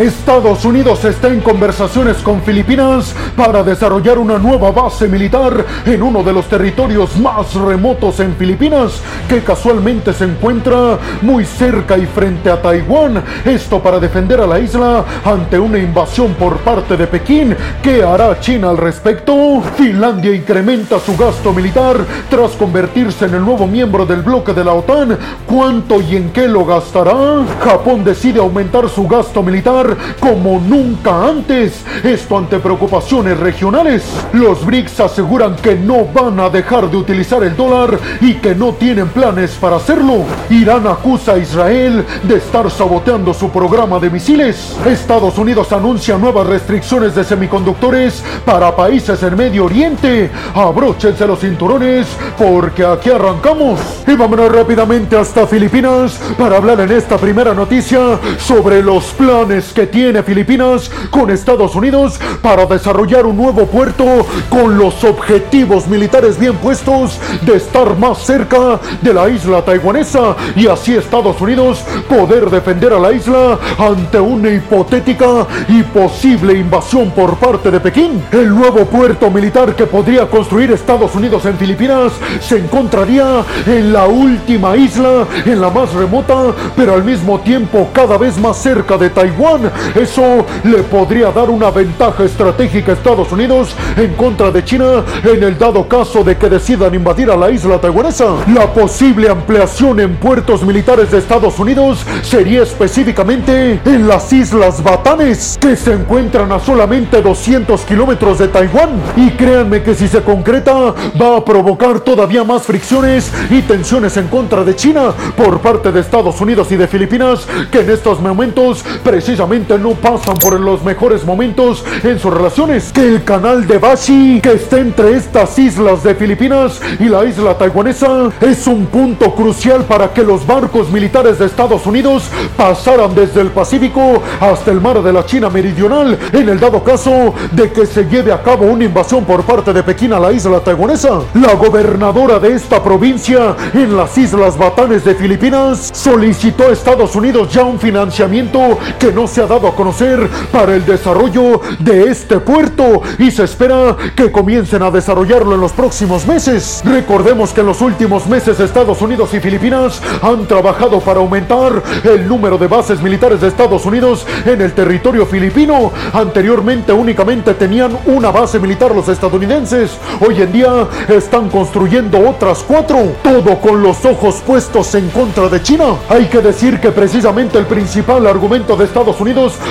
Estados Unidos está en conversaciones con Filipinas para desarrollar una nueva base militar en uno de los territorios más remotos en Filipinas, que casualmente se encuentra muy cerca y frente a Taiwán. Esto para defender a la isla ante una invasión por parte de Pekín. ¿Qué hará China al respecto? Finlandia incrementa su gasto militar tras convertirse en el nuevo miembro del bloque de la OTAN. ¿Cuánto y en qué lo gastará? Japón decide aumentar su gasto militar como nunca antes. Esto ante preocupaciones regionales. Los BRICS aseguran que no van a dejar de utilizar el dólar y que no tienen planes para hacerlo. Irán acusa a Israel de estar saboteando su programa de misiles. Estados Unidos anuncia nuevas restricciones de semiconductores para países en Medio Oriente. Abróchense los cinturones porque aquí arrancamos. Y vámonos rápidamente hasta Filipinas para hablar en esta primera noticia sobre los planes que tiene Filipinas con Estados Unidos para desarrollar un nuevo puerto con los objetivos militares bien puestos de estar más cerca de la isla taiwanesa y así Estados Unidos poder defender a la isla ante una hipotética y posible invasión por parte de Pekín. El nuevo puerto militar que podría construir Estados Unidos en Filipinas se encontraría en la última isla, en la más remota, pero al mismo tiempo cada vez más cerca de Taiwán. Eso le podría dar una ventaja estratégica a Estados Unidos en contra de China en el dado caso de que decidan invadir a la isla taiwanesa. La posible ampliación en puertos militares de Estados Unidos sería específicamente en las islas Batanes, que se encuentran a solamente 200 kilómetros de Taiwán. Y créanme que si se concreta, va a provocar todavía más fricciones y tensiones en contra de China por parte de Estados Unidos y de Filipinas, que en estos momentos precisamente no pasan por los mejores momentos en sus relaciones. Que el canal de Bashi, que está entre estas islas de Filipinas y la isla taiwanesa, es un punto crucial para que los barcos militares de Estados Unidos pasaran desde el Pacífico hasta el mar de la China meridional, en el dado caso de que se lleve a cabo una invasión por parte de Pekín a la isla taiwanesa. La gobernadora de esta provincia en las islas Batanes de Filipinas solicitó a Estados Unidos ya un financiamiento que no se ha dado a conocer para el desarrollo de este puerto y se espera que comiencen a desarrollarlo en los próximos meses. Recordemos que en los últimos meses Estados Unidos y Filipinas han trabajado para aumentar el número de bases militares de Estados Unidos en el territorio filipino. Anteriormente únicamente tenían una base militar los estadounidenses. Hoy en día están construyendo otras cuatro. Todo con los ojos puestos en contra de China. Hay que decir que precisamente el principal argumento de Estados Unidos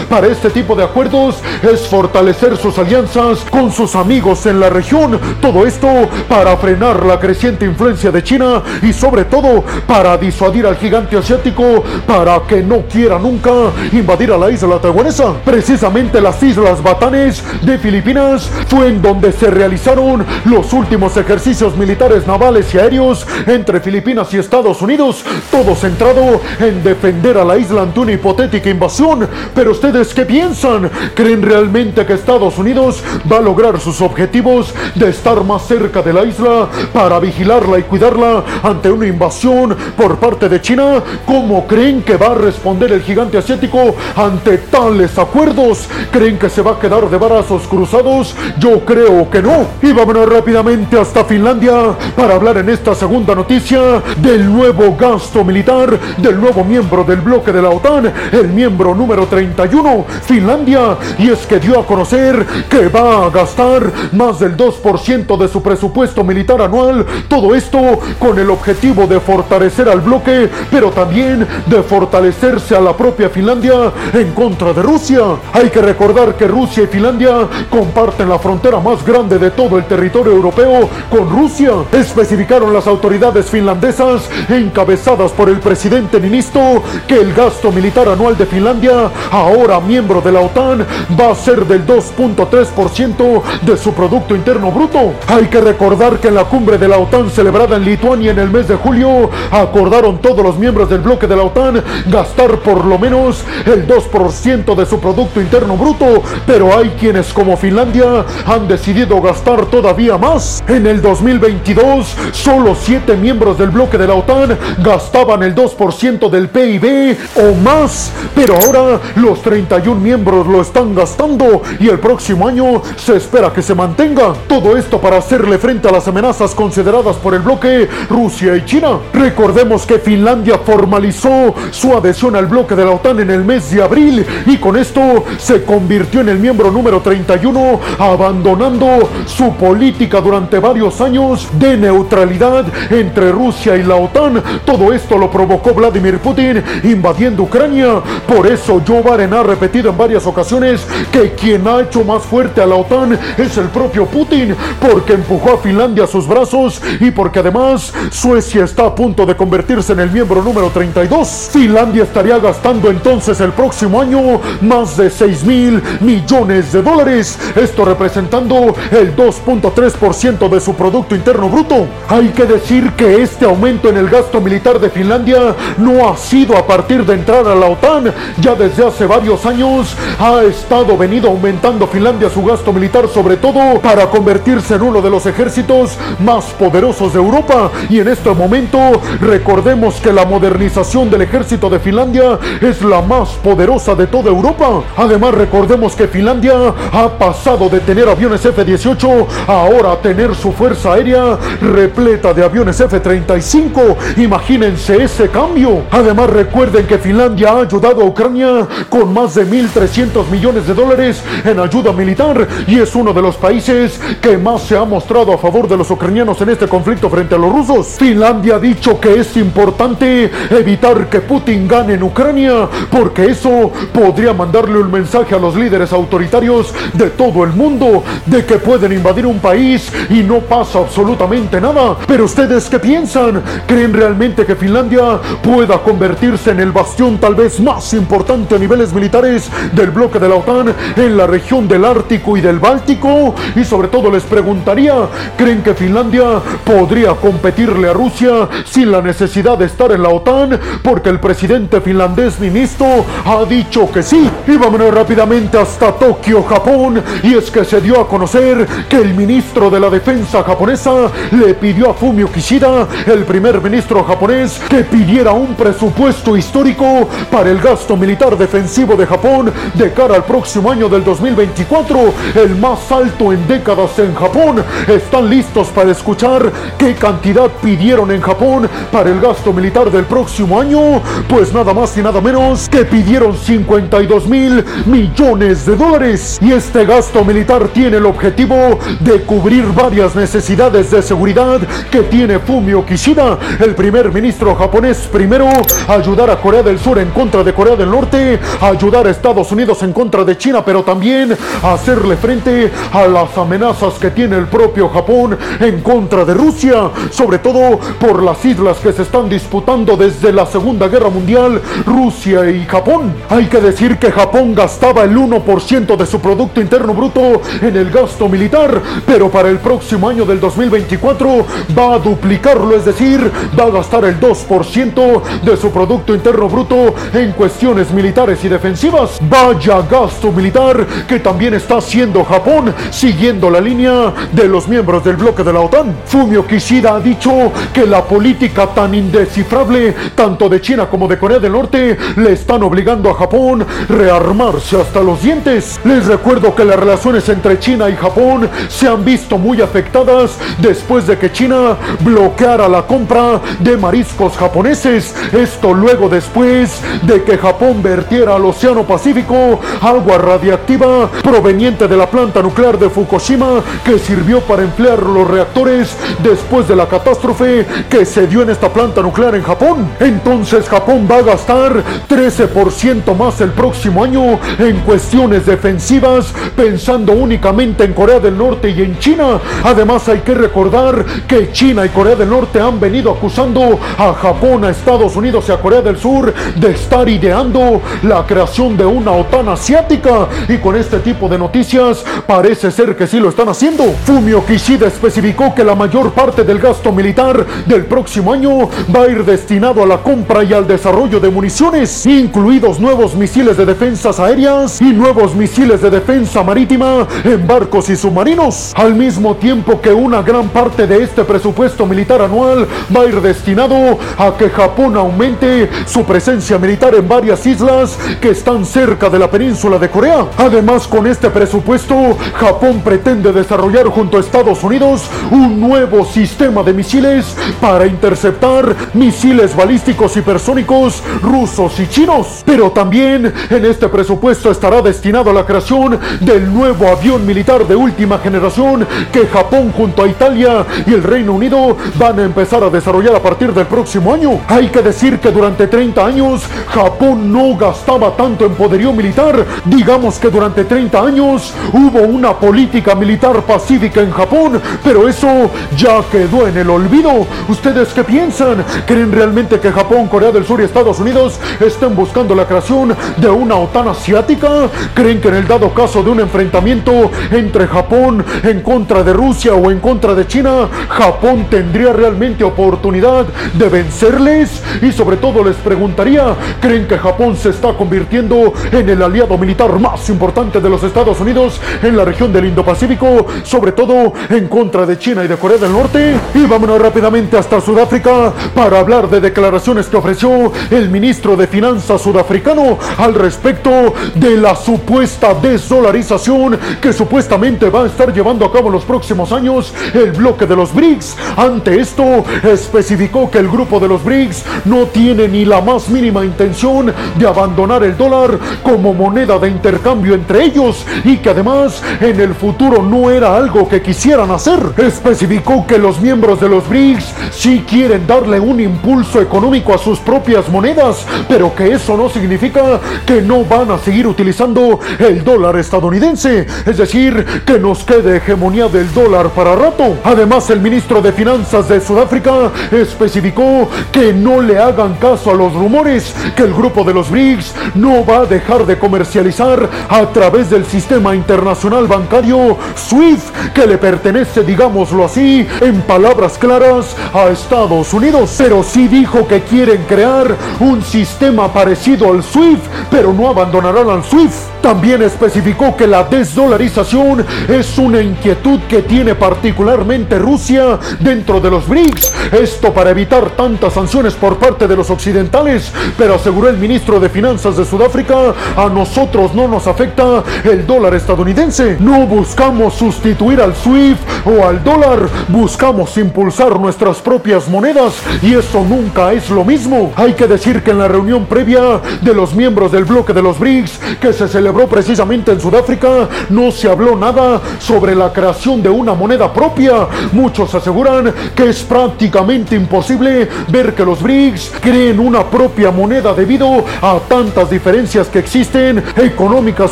para este tipo de acuerdos es fortalecer sus alianzas con sus amigos en la región. Todo esto para frenar la creciente influencia de China y sobre todo para disuadir al gigante asiático para que no quiera nunca invadir a la isla taiwanesa. Precisamente las islas Batanes de Filipinas fue en donde se realizaron los últimos ejercicios militares navales y aéreos entre Filipinas y Estados Unidos, todo centrado en defender a la isla ante una hipotética invasión. Pero ustedes qué piensan? ¿Creen realmente que Estados Unidos va a lograr sus objetivos de estar más cerca de la isla para vigilarla y cuidarla ante una invasión por parte de China? ¿Cómo creen que va a responder el gigante asiático ante tales acuerdos? ¿Creen que se va a quedar de brazos cruzados? Yo creo que no. Y vámonos rápidamente hasta Finlandia para hablar en esta segunda noticia del nuevo gasto militar del nuevo miembro del bloque de la OTAN, el miembro número 31, Finlandia. Y es que dio a conocer que va a gastar más del 2% de su presupuesto militar anual. Todo esto con el objetivo de fortalecer al bloque, pero también de fortalecerse a la propia Finlandia en contra de Rusia. Hay que recordar que Rusia y Finlandia comparten la frontera más grande de todo el territorio europeo con Rusia. Especificaron las autoridades finlandesas encabezadas por el presidente Ninisto que el gasto militar anual de Finlandia, ahora miembro de la OTAN, va a ser del 2.3% de su Producto Interno Bruto. Hay que recordar que en la cumbre de la OTAN celebrada en Lituania en el mes de julio, acordaron todos los miembros del bloque de la OTAN gastar por lo menos el 2% de su Producto Interno Bruto, pero hay quienes como Finlandia han decidido gastar todavía más. En el 2022, solo 7 miembros del bloque de la OTAN gastaban el 2% del PIB o más, pero ahora los 31 miembros lo están gastando y el próximo año se espera que se mantenga. Todo esto para hacerle frente a las amenazas consideradas por el bloque Rusia y China. Recordemos que Finlandia formalizó su adhesión al bloque de la OTAN en el mes de abril y con esto se convirtió en el miembro número 31 abandonando su política durante varios años de neutralidad entre Rusia y la OTAN. Todo esto lo provocó Vladimir Putin invadiendo Ucrania. Por eso Joe Biden ha repetido en varias ocasiones que quien ha hecho más fuerte a la OTAN es el propio Putin, porque empujó a Finlandia a sus brazos y porque además Suecia está a punto de convertirse en el miembro número 32. Finlandia estaría gastando entonces el próximo año más de 6 mil millones de dólares, esto representando el 2.3% de su Producto Interno Bruto. Hay que decir que este aumento en el gasto militar de Finlandia no ha sido a partir de entrar a la OTAN, ya desde varios años ha estado venido aumentando Finlandia su gasto militar sobre todo para convertirse en uno de los ejércitos más poderosos de Europa y en este momento recordemos que la modernización del ejército de Finlandia es la más poderosa de toda Europa. Además recordemos que Finlandia ha pasado de tener aviones F-18 a ahora tener su fuerza aérea repleta de aviones F-35. Imagínense ese cambio. Además recuerden que Finlandia ha ayudado a Ucrania con más de 1.300 millones de dólares en ayuda militar y es uno de los países que más se ha mostrado a favor de los ucranianos en este conflicto frente a los rusos. Finlandia ha dicho que es importante evitar que Putin gane en Ucrania porque eso podría mandarle un mensaje a los líderes autoritarios de todo el mundo de que pueden invadir un país y no pasa absolutamente nada. Pero ustedes qué piensan? ¿Creen realmente que Finlandia pueda convertirse en el bastión tal vez más importante a militares del bloque de la OTAN en la región del Ártico y del Báltico? Y sobre todo les preguntaría, ¿creen que Finlandia podría competirle a Rusia sin la necesidad de estar en la OTAN? Porque el presidente finlandés Ninisto ha dicho que sí. Y vámonos rápidamente hasta Tokio, Japón. Y es que se dio a conocer que el ministro de la defensa japonesa le pidió a Fumio Kishida, el primer ministro japonés, que pidiera un presupuesto histórico para el gasto militar defensivo de Japón de cara al próximo año del 2024, el más alto en décadas en Japón. ¿Están listos para escuchar qué cantidad pidieron en Japón para el gasto militar del próximo año? Pues nada más y nada menos que pidieron 52 mil millones de dólares. Y este gasto militar tiene el objetivo de cubrir varias necesidades de seguridad que tiene Fumio Kishida, el primer ministro japonés. Primero, ayudar a Corea del Sur en contra de Corea del Norte, ayudar a Estados Unidos en contra de China, pero también hacerle frente a las amenazas que tiene el propio Japón en contra de Rusia, sobre todo por las islas que se están disputando desde la Segunda Guerra Mundial, Rusia y Japón. Hay que decir que Japón gastaba el 1% de su Producto Interno Bruto en el gasto militar, pero para el próximo año del 2024 va a duplicarlo, es decir, va a gastar el 2% de su Producto Interno Bruto en cuestiones militares y defensivas. Vaya gasto militar que también está haciendo Japón, siguiendo la línea de los miembros del bloque de la OTAN. Fumio Kishida ha dicho que la política tan indescifrable, tanto de China como de Corea del Norte, le están obligando a Japón rearmarse hasta los dientes. Les recuerdo que las relaciones entre China y Japón se han visto muy afectadas después de que China bloqueara la compra de mariscos japoneses. Esto luego después de que Japón vertiera al Océano Pacífico agua radiactiva proveniente de la planta nuclear de Fukushima que sirvió para emplear los reactores después de la catástrofe que se dio en esta planta nuclear en Japón. Entonces Japón va a gastar 13% más el próximo año en cuestiones defensivas pensando únicamente en Corea del Norte y en China. Además hay que recordar que China y Corea del Norte han venido acusando a Japón, a Estados Unidos y a Corea del Sur de estar ideando la creación de una OTAN asiática y con este tipo de noticias parece ser que sí lo están haciendo. Fumio Kishida especificó que la mayor parte del gasto militar del próximo año va a ir destinado a la compra y al desarrollo de municiones, incluidos nuevos misiles de defensas aéreas y nuevos misiles de defensa marítima en barcos y submarinos, al mismo tiempo que una gran parte de este presupuesto militar anual va a ir destinado a que Japón aumente su presencia militar en varias islas que están cerca de la península de Corea. Además, con este presupuesto, Japón pretende desarrollar junto a Estados Unidos un nuevo sistema de misiles para interceptar misiles balísticos hipersónicos rusos y chinos. Pero también en este presupuesto estará destinado a la creación del nuevo avión militar de última generación que Japón junto a Italia y el Reino Unido van a empezar a desarrollar a partir del próximo año. Hay que decir que durante 30 años Japón no gastaba tanto en poderío militar. Digamos que durante 30 años hubo una política militar pacífica en Japón, pero eso ya quedó en el olvido. ¿Ustedes qué piensan? ¿Creen realmente que Japón, Corea del Sur y Estados Unidos estén buscando la creación de una OTAN asiática? ¿Creen que en el dado caso de un enfrentamiento entre Japón en contra de Rusia o en contra de China, Japón tendría realmente oportunidad de vencerles? Y sobre todo les preguntaría, ¿creen que Japón se está convirtiendo en el aliado militar más importante de los Estados Unidos en la región del Indo-Pacífico, sobre todo en contra de China y de Corea del Norte? Y vámonos rápidamente hasta Sudáfrica para hablar de declaraciones que ofreció el ministro de Finanzas sudafricano al respecto de la supuesta desdolarización que supuestamente va a estar llevando a cabo en los próximos años el bloque de los BRICS. Ante esto, especificó que el grupo de los BRICS no tiene ni la más mínima intención de abandonar el dólar como moneda de intercambio entre ellos y que además en el futuro no era algo que quisieran hacer. Especificó que los miembros de los BRICS sí quieren darle un impulso económico a sus propias monedas, pero que eso no significa que no van a seguir utilizando el dólar estadounidense, es decir, que nos quede hegemonía del dólar para rato. Además, el ministro de Finanzas de Sudáfrica especificó que no le hagan caso a los rumores que el grupo de los BRICS no va a dejar de comercializar a través del sistema internacional bancario SWIFT, que le pertenece, digámoslo así, en palabras claras, a Estados Unidos. Pero sí dijo que quieren crear un sistema parecido al SWIFT, pero no abandonarán al SWIFT. También especificó que la desdolarización es una inquietud que tiene particularmente Rusia dentro de los BRICS. Esto para evitar tantas sanciones por parte de los occidentales. Pero aseguró el ministro de Finanzas de Sudáfrica, a nosotros no nos afecta el dólar estadounidense. No buscamos sustituir al SWIFT o al dólar. Buscamos impulsar nuestras propias monedas y eso nunca es lo mismo. Hay que decir que en la reunión previa de los miembros del bloque de los BRICS que se celebró precisamente en Sudáfrica, no se habló nada sobre la creación de una moneda propia. Muchos aseguran que es prácticamente imposible ver que los BRICS creen una propia moneda debido a tantas diferencias que existen, económicas,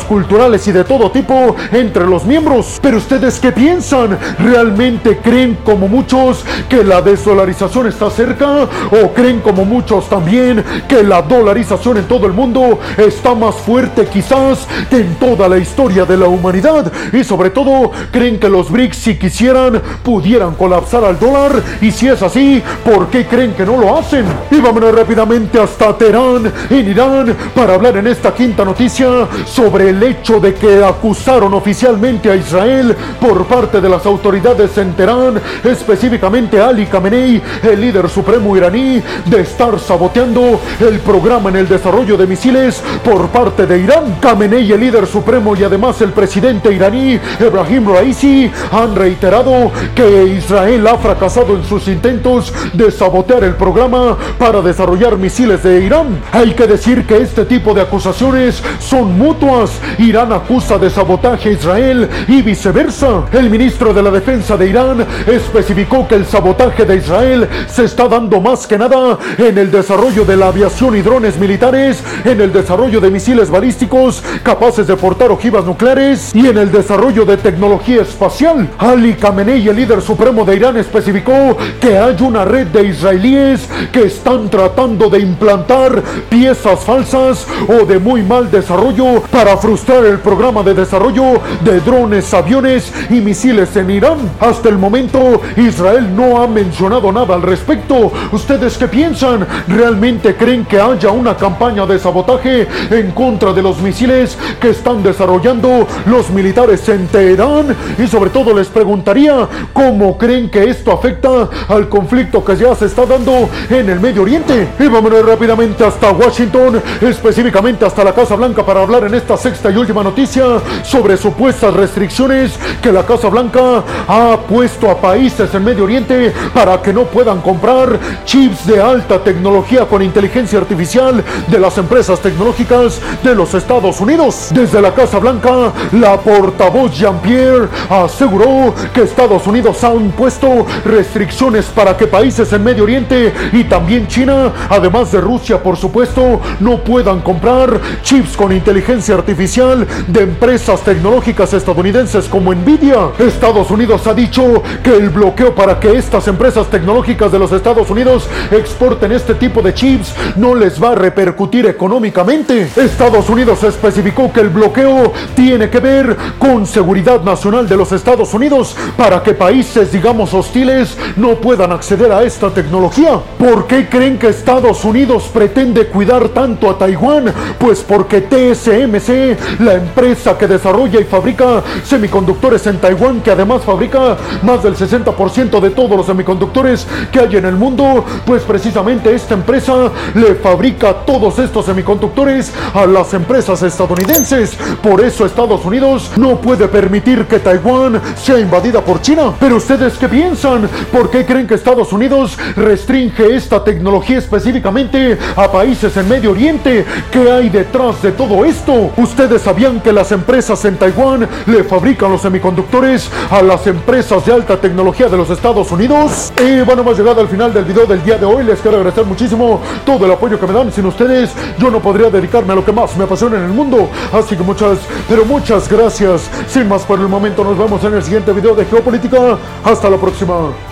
culturales y de todo tipo entre los miembros. Pero ustedes qué piensan? ¿Realmente creen como muchos que la desdolarización está cerca? ¿O creen como muchos también que la dolarización en todo el mundo está más fuerte quizás que en toda la historia de la humanidad. Y sobre todo, creen que los BRICS, si quisieran, pudieran colapsar al dólar. Y si es así, ¿por qué creen que no lo hacen? Y vámonos rápidamente hasta Teherán, en Irán, para hablar en esta quinta noticia sobre el hecho de que acusaron oficialmente a Israel por parte de las autoridades en Teherán, específicamente Ali Khamenei, el líder supremo iraní, de estar saboteando el programa en el desarrollo de misiles por parte de Irán. Khamenei y el líder supremo y además el presidente iraní Ebrahim Raisi han reiterado que Israel ha fracasado en sus intentos de sabotear el programa para desarrollar misiles de Irán. Hay que decir que este tipo de acusaciones son mutuas. Irán acusa de sabotaje a Israel y viceversa. El ministro de la Defensa de Irán especificó que el sabotaje de Israel se está dando más que nada en el desarrollo de la aviación y drones militares, en el desarrollo de misiles balísticos capaces de portar ojivas nucleares y en el desarrollo de tecnología espacial. Ali Khamenei, el líder supremo de Irán, especificó que hay una red de israelíes que están tratando de implantar piezas falsas o de muy mal desarrollo para frustrar el programa de desarrollo de drones, aviones y misiles en Irán. Hasta el momento, Israel no ha mencionado nada al respecto. ¿Ustedes qué piensan? ¿Realmente creen que haya una campaña de sabotaje en contra de los misiles que están desarrollando los militares en Teherán y sobre todo les preguntaría cómo creen que esto afecta al conflicto que ya se está dando en el Medio Oriente. Y vámonos rápidamente hasta Washington, específicamente hasta la Casa Blanca para hablar en esta sexta y última noticia sobre supuestas restricciones que la Casa Blanca ha puesto a países en Medio Oriente para que no puedan comprar chips de alta tecnología con inteligencia artificial de las empresas tecnológicas de los Estados Unidos. Desde la Casa Blanca, la portavoz Jean-Pierre aseguró que Estados Unidos ha impuesto restricciones para que países en Medio Oriente y también China, además de Rusia por supuesto, no puedan comprar chips con inteligencia artificial de empresas tecnológicas estadounidenses como Nvidia. Estados Unidos ha dicho que el bloqueo para que estas empresas tecnológicas de los Estados Unidos exporten este tipo de chips no les va a repercutir económicamente. Estados Unidos especificó que el bloqueo tiene que ver con seguridad nacional de los Estados Unidos para que países, digamos, hostiles no puedan acceder a esta tecnología. ¿Por qué creen que Estados Unidos pretende cuidar tanto a Taiwán? Pues porque TSMC, la empresa que desarrolla y fabrica semiconductores en Taiwán, que además fabrica más del 60% de todos los semiconductores que hay en el mundo, pues precisamente esta empresa le fabrica todos estos semiconductores a las empresas estadounidenses. Por eso Estados Unidos no puede permitir que Taiwán sea invadida por China. Pero ustedes qué piensan? ¿Por qué creen que Estados Unidos restringe esta tecnología específicamente a países en Medio Oriente? ¿Qué hay detrás de todo esto? ¿Ustedes sabían que las empresas en Taiwán le fabrican los semiconductores a las empresas de alta tecnología de los Estados Unidos? Y bueno, hemos llegado al final del video del día de hoy. Les quiero agradecer muchísimo todo el apoyo que me dan. Sin ustedes, yo no podría dedicarme a lo que más me apasiona en el mundo. Así que muchas, pero muchas gracias. Sin más por el momento, nos vemos en el siguiente video de Geopolítica. Hasta la próxima.